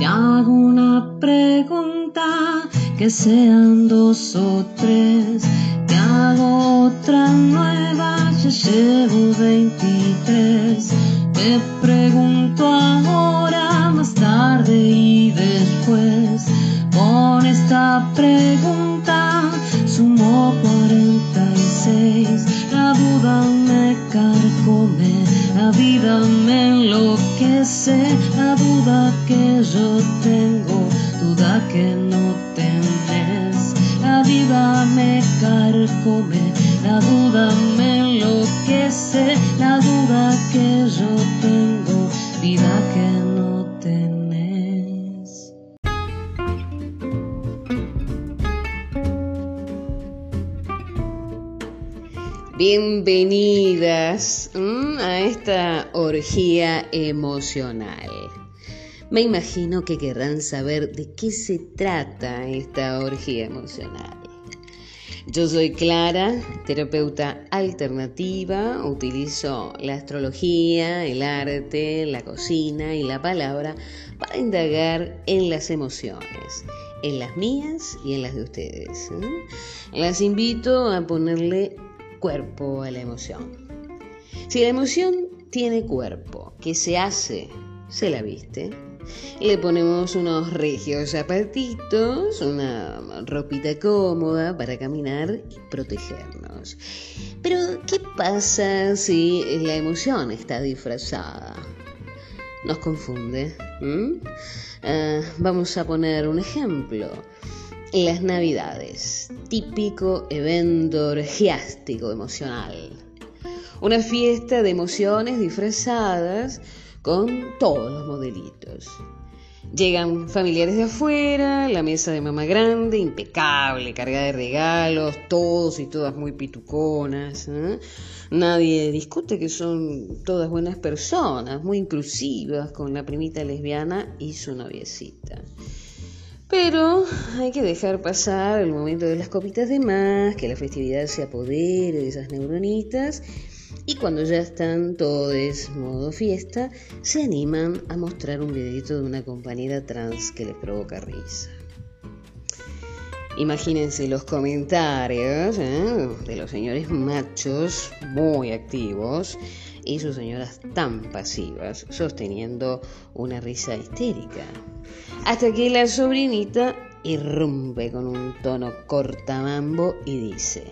Te hago una pregunta, que sean dos o tres. Te hago otra nueva, ya llevo 23. Te pregunto ahora, más tarde y después. Con esta pregunta sumo 46. La vida me enloquece. La duda que yo tengo, duda que no tenés. La vida me carcome, la duda me enloquece. La duda que yo tengo, Bienvenidas mm, a esta orgía emocional. Me imagino que querrán saber de qué se trata esta orgía emocional. Yo soy Clara, terapeuta alternativa, utilizo la astrología, el arte, la cocina y la palabra para indagar en las emociones, en las mías y en las de ustedes. ¿eh? Las invito a ponerle cuerpo a la emoción. Si la emoción tiene cuerpo, ¿qué se hace? Se la viste. Le ponemos unos regios zapatitos, una ropita cómoda para caminar y protegernos. Pero, ¿qué pasa si la emoción está disfrazada? Nos confunde. Ah, vamos a poner un ejemplo. Las Navidades, típico evento orgiástico emocional. Una fiesta de emociones disfrazadas con todos los modelitos. Llegan familiares de afuera, la mesa de mamá grande, impecable, cargada de regalos, todos y todas muy pituconas. ¿eh? Nadie discute que son todas buenas personas, muy inclusivas, con la primita lesbiana y su noviecita. Pero hay que dejar pasar el momento de las copitas de más, que la festividad se apodere de esas neuronitas y cuando ya están todos modo fiesta, se animan a mostrar un videito de una compañera trans que les provoca risa. Imagínense los comentarios ¿eh? de los señores machos muy activos y sus señoras tan pasivas, sosteniendo una risa histérica. Hasta que la sobrinita irrumpe con un tono cortamambo y dice,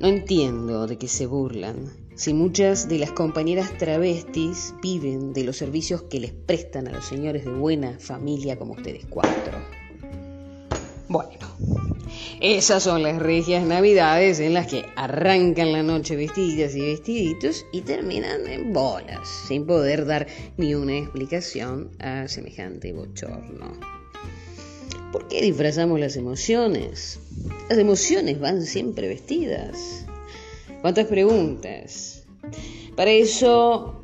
no entiendo de qué se burlan, si muchas de las compañeras travestis viven de los servicios que les prestan a los señores de buena familia como ustedes cuatro. Bueno, esas son las regias navidades en las que arrancan la noche vestidas y vestiditos y terminan en bolas, sin poder dar ni una explicación a semejante bochorno. ¿Por qué disfrazamos las emociones? Las emociones van siempre vestidas. ¿Cuántas preguntas? Para eso,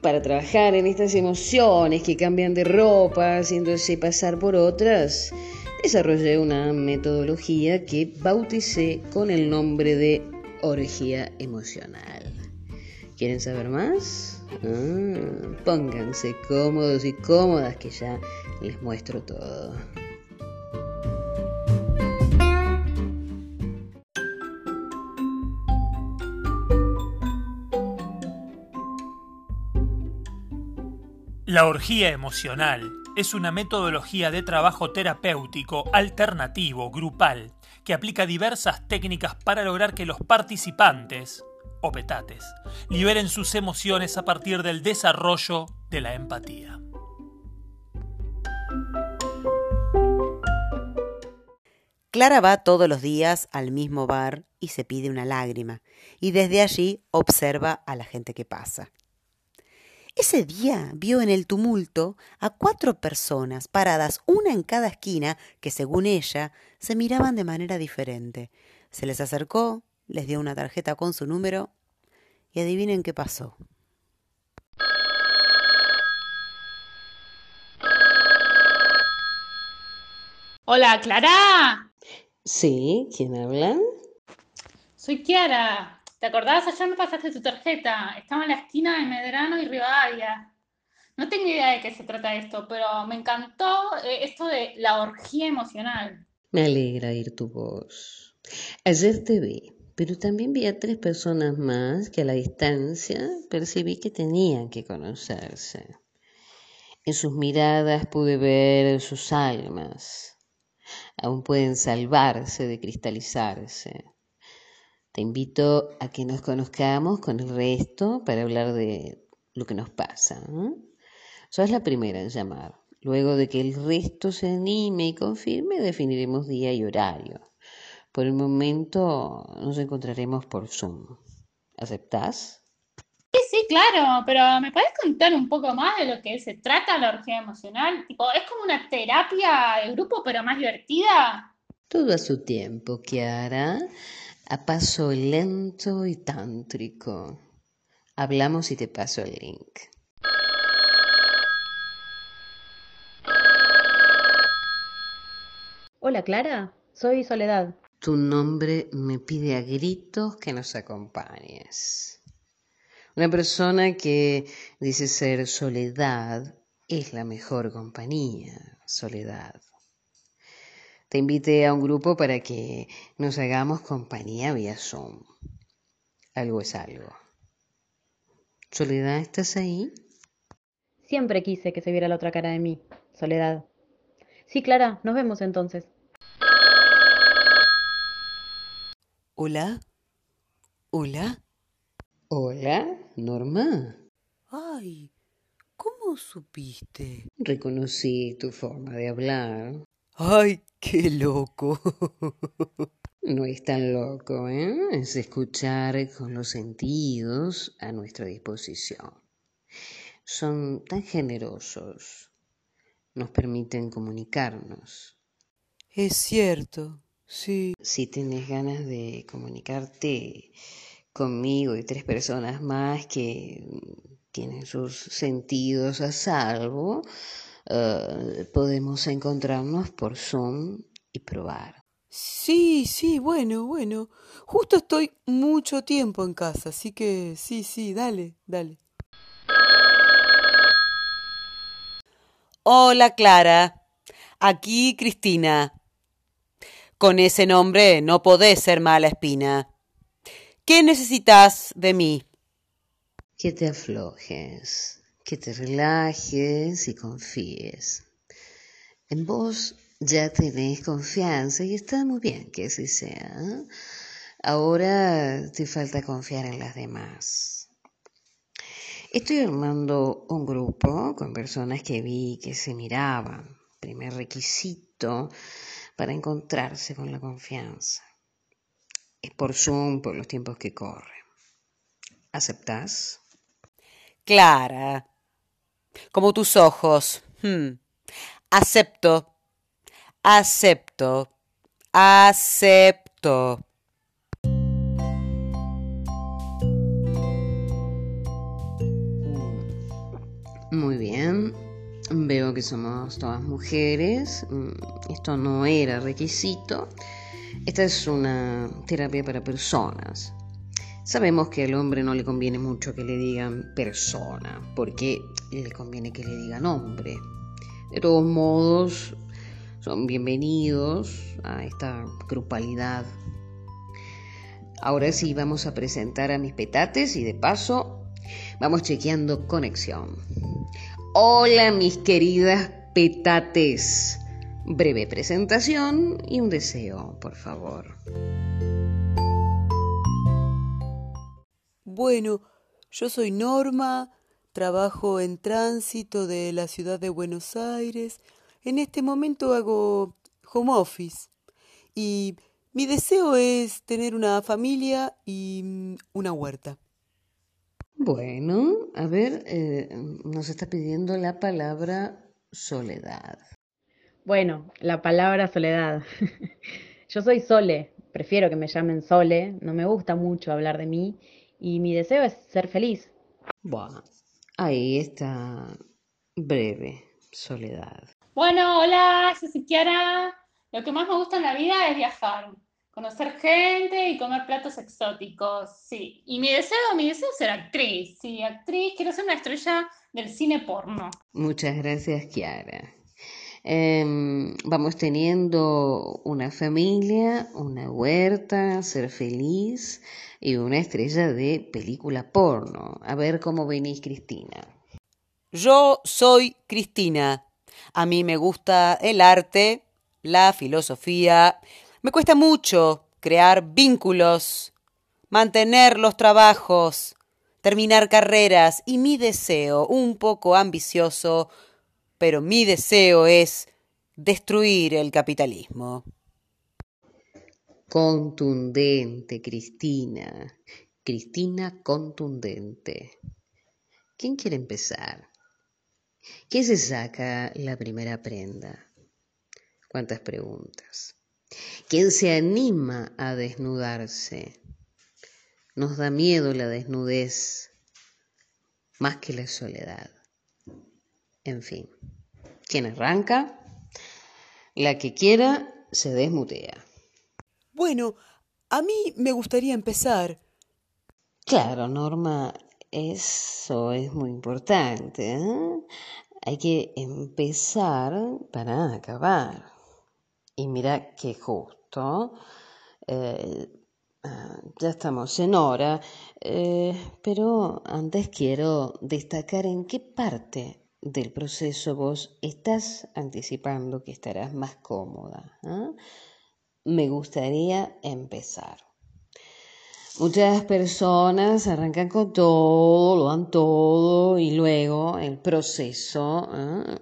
para trabajar en estas emociones que cambian de ropa, haciéndose pasar por otras, desarrollé una metodología que bauticé con el nombre de orgía emocional. ¿Quieren saber más? Ah, pónganse cómodos y cómodas que ya les muestro todo. La orgía emocional es una metodología de trabajo terapéutico alternativo, grupal, que aplica diversas técnicas para lograr que los participantes, o petates, liberen sus emociones a partir del desarrollo de la empatía. Clara va todos los días al mismo bar y se pide una lágrima, y desde allí observa a la gente que pasa. Ese día vio en el tumulto a cuatro personas paradas, una en cada esquina, que según ella se miraban de manera diferente. Se les acercó, les dio una tarjeta con su número y adivinen qué pasó. Hola, Clara. Sí, ¿quién habla? Soy Kiara. ¿Te acordás? Ayer me pasaste tu tarjeta. Estaba en la esquina de Medrano y Rivadavia. No tengo idea de qué se trata esto, pero me encantó eh, esto de la orgía emocional. Me alegra oír tu voz. Ayer te vi, pero también vi a tres personas más que a la distancia percibí que tenían que conocerse. En sus miradas pude ver sus almas. Aún pueden salvarse de cristalizarse. Te invito a que nos conozcamos con el resto para hablar de lo que nos pasa. ¿eh? Sos la primera en llamar. Luego de que el resto se anime y confirme, definiremos día y horario. Por el momento nos encontraremos por Zoom. ¿Aceptás? Sí, sí, claro, pero ¿me puedes contar un poco más de lo que se trata la orgía emocional? Tipo, ¿es como una terapia de grupo, pero más divertida? Todo a su tiempo, Kiara, a paso lento y tántrico. Hablamos y te paso el link. Hola Clara, soy Soledad. Tu nombre me pide a gritos que nos acompañes. Una persona que dice ser soledad es la mejor compañía, soledad. Te invité a un grupo para que nos hagamos compañía vía Zoom. Algo es algo. Soledad, ¿estás ahí? Siempre quise que se viera la otra cara de mí, Soledad. Sí, Clara, nos vemos entonces. Hola. Hola. Hola, Norma. Ay, ¿cómo supiste? Reconocí tu forma de hablar. Ay, qué loco. No es tan loco, ¿eh? Es escuchar con los sentidos a nuestra disposición. Son tan generosos. Nos permiten comunicarnos. Es cierto, sí. Si tienes ganas de comunicarte conmigo y tres personas más que tienen sus sentidos a salvo, eh, podemos encontrarnos por Zoom y probar. Sí, sí, bueno, bueno. Justo estoy mucho tiempo en casa, así que sí, sí, dale, dale. Hola, Clara. Aquí Cristina. Con ese nombre no podés ser mala espina. ¿Qué necesitas de mí? Que te aflojes, que te relajes y confíes. En vos ya tenés confianza y está muy bien que así sea. Ahora te falta confiar en las demás. Estoy armando un grupo con personas que vi que se miraban. Primer requisito para encontrarse con la confianza. Es por Zoom, por los tiempos que corren. ¿Aceptás? Clara. Como tus ojos. Hmm. Acepto. Acepto. Acepto. Muy bien. Veo que somos todas mujeres. Mm, Esto no era requisito. Esta es una terapia para personas. Sabemos que al hombre no le conviene mucho que le digan persona, porque le conviene que le digan hombre. De todos modos, son bienvenidos a esta grupalidad. Ahora sí vamos a presentar a mis petates y de paso vamos chequeando conexión. Hola mis queridas petates. Breve presentación y un deseo, por favor. Bueno, yo soy Norma, trabajo en tránsito de la ciudad de Buenos Aires. En este momento hago home office y mi deseo es tener una familia y mm, una huerta. Bueno, a ver, eh, nos está pidiendo la palabra soledad. Bueno, la palabra soledad. Yo soy Sole, prefiero que me llamen Sole, no me gusta mucho hablar de mí y mi deseo es ser feliz. Bueno, ahí está breve, soledad. Bueno, hola, yo soy Kiara. Lo que más me gusta en la vida es viajar. conocer gente y comer platos exóticos, sí. Y mi deseo, mi deseo es ser actriz, sí, actriz, quiero ser una estrella del cine porno. Muchas gracias, Kiara. Em, vamos teniendo una familia, una huerta, ser feliz y una estrella de película porno. A ver cómo venís, Cristina. Yo soy Cristina. A mí me gusta el arte, la filosofía. Me cuesta mucho crear vínculos, mantener los trabajos, terminar carreras y mi deseo, un poco ambicioso, pero mi deseo es destruir el capitalismo. Contundente, Cristina. Cristina contundente. ¿Quién quiere empezar? ¿Quién se saca la primera prenda? ¿Cuántas preguntas? ¿Quién se anima a desnudarse? Nos da miedo la desnudez más que la soledad. En fin, quien arranca, la que quiera se desmutea. Bueno, a mí me gustaría empezar. Claro, Norma, eso es muy importante. ¿eh? Hay que empezar para acabar. Y mira qué justo. Eh, ah, ya estamos en hora, eh, pero antes quiero destacar en qué parte del proceso vos estás anticipando que estarás más cómoda. ¿ah? Me gustaría empezar. Muchas personas arrancan con todo, lo dan todo y luego el proceso ¿ah?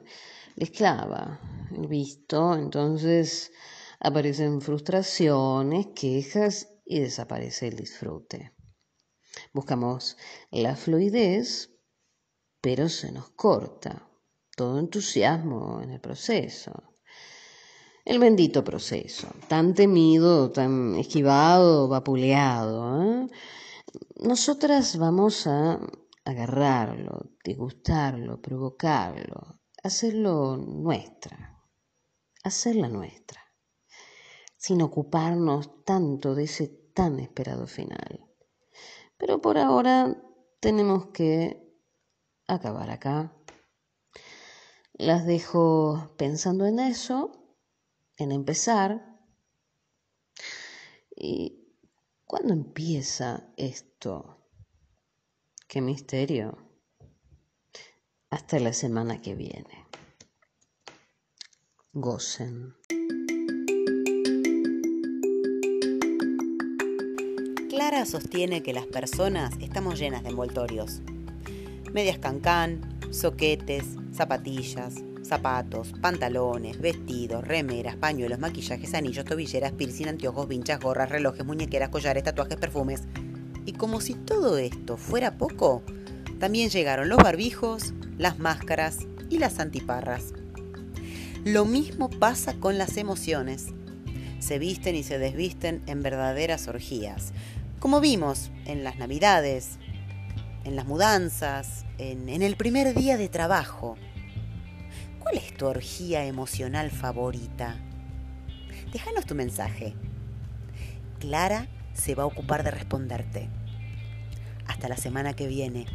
les clava el visto, entonces aparecen frustraciones, quejas y desaparece el disfrute. Buscamos la fluidez pero se nos corta todo entusiasmo en el proceso. El bendito proceso, tan temido, tan esquivado, vapuleado. ¿eh? Nosotras vamos a agarrarlo, degustarlo, provocarlo, hacerlo nuestra, hacerla nuestra, sin ocuparnos tanto de ese tan esperado final. Pero por ahora tenemos que acabar acá. Las dejo pensando en eso, en empezar. ¿Y cuándo empieza esto? Qué misterio. Hasta la semana que viene. Gocen. Clara sostiene que las personas estamos llenas de envoltorios medias cancán, soquetes, zapatillas, zapatos, pantalones, vestidos, remeras, pañuelos, maquillajes, anillos, tobilleras, piercing, anteojos, vinchas, gorras, relojes, muñequeras, collares, tatuajes, perfumes. Y como si todo esto fuera poco, también llegaron los barbijos, las máscaras y las antiparras. Lo mismo pasa con las emociones. Se visten y se desvisten en verdaderas orgías, como vimos en las navidades, en las mudanzas, en, el primer día de trabajo. ¿Cuál es tu orgía emocional favorita? Déjanos tu mensaje. Clara se va a ocupar de responderte. Hasta la semana que viene.